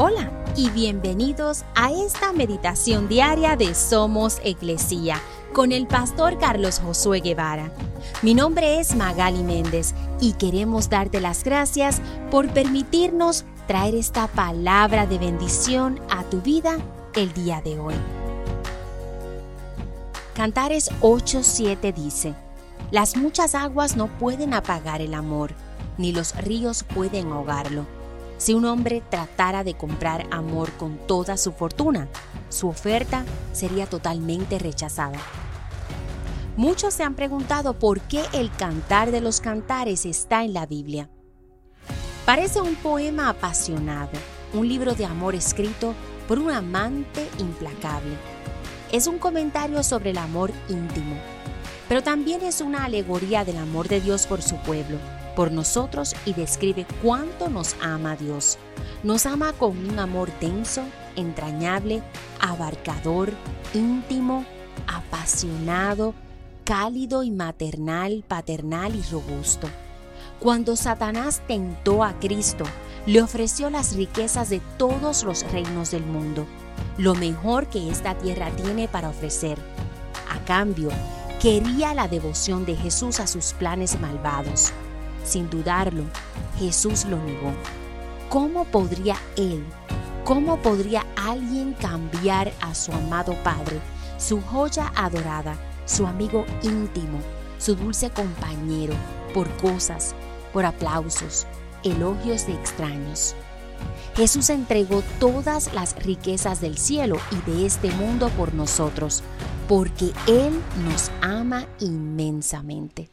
Hola y bienvenidos a esta meditación diaria de Somos Iglesia con el pastor Carlos Josué Guevara. Mi nombre es Magali Méndez y queremos darte las gracias por permitirnos traer esta palabra de bendición a tu vida el día de hoy. Cantares 8:7 dice, Las muchas aguas no pueden apagar el amor, ni los ríos pueden ahogarlo si un hombre tratara de comprar amor con toda su fortuna, su oferta sería totalmente rechazada. Muchos se han preguntado por qué el cantar de los cantares está en la Biblia. Parece un poema apasionado, un libro de amor escrito por un amante implacable. Es un comentario sobre el amor íntimo, pero también es una alegoría del amor de Dios por su pueblo por nosotros y describe cuánto nos ama Dios. Nos ama con un amor denso, entrañable, abarcador, íntimo, apasionado, cálido y maternal, paternal y robusto. Cuando Satanás tentó a Cristo, le ofreció las riquezas de todos los reinos del mundo, lo mejor que esta tierra tiene para ofrecer. A cambio, quería la devoción de Jesús a sus planes malvados. Sin dudarlo, Jesús lo negó. ¿Cómo podría Él, cómo podría alguien cambiar a su amado Padre, su joya adorada, su amigo íntimo, su dulce compañero, por cosas, por aplausos, elogios de extraños? Jesús entregó todas las riquezas del cielo y de este mundo por nosotros, porque Él nos ama inmensamente.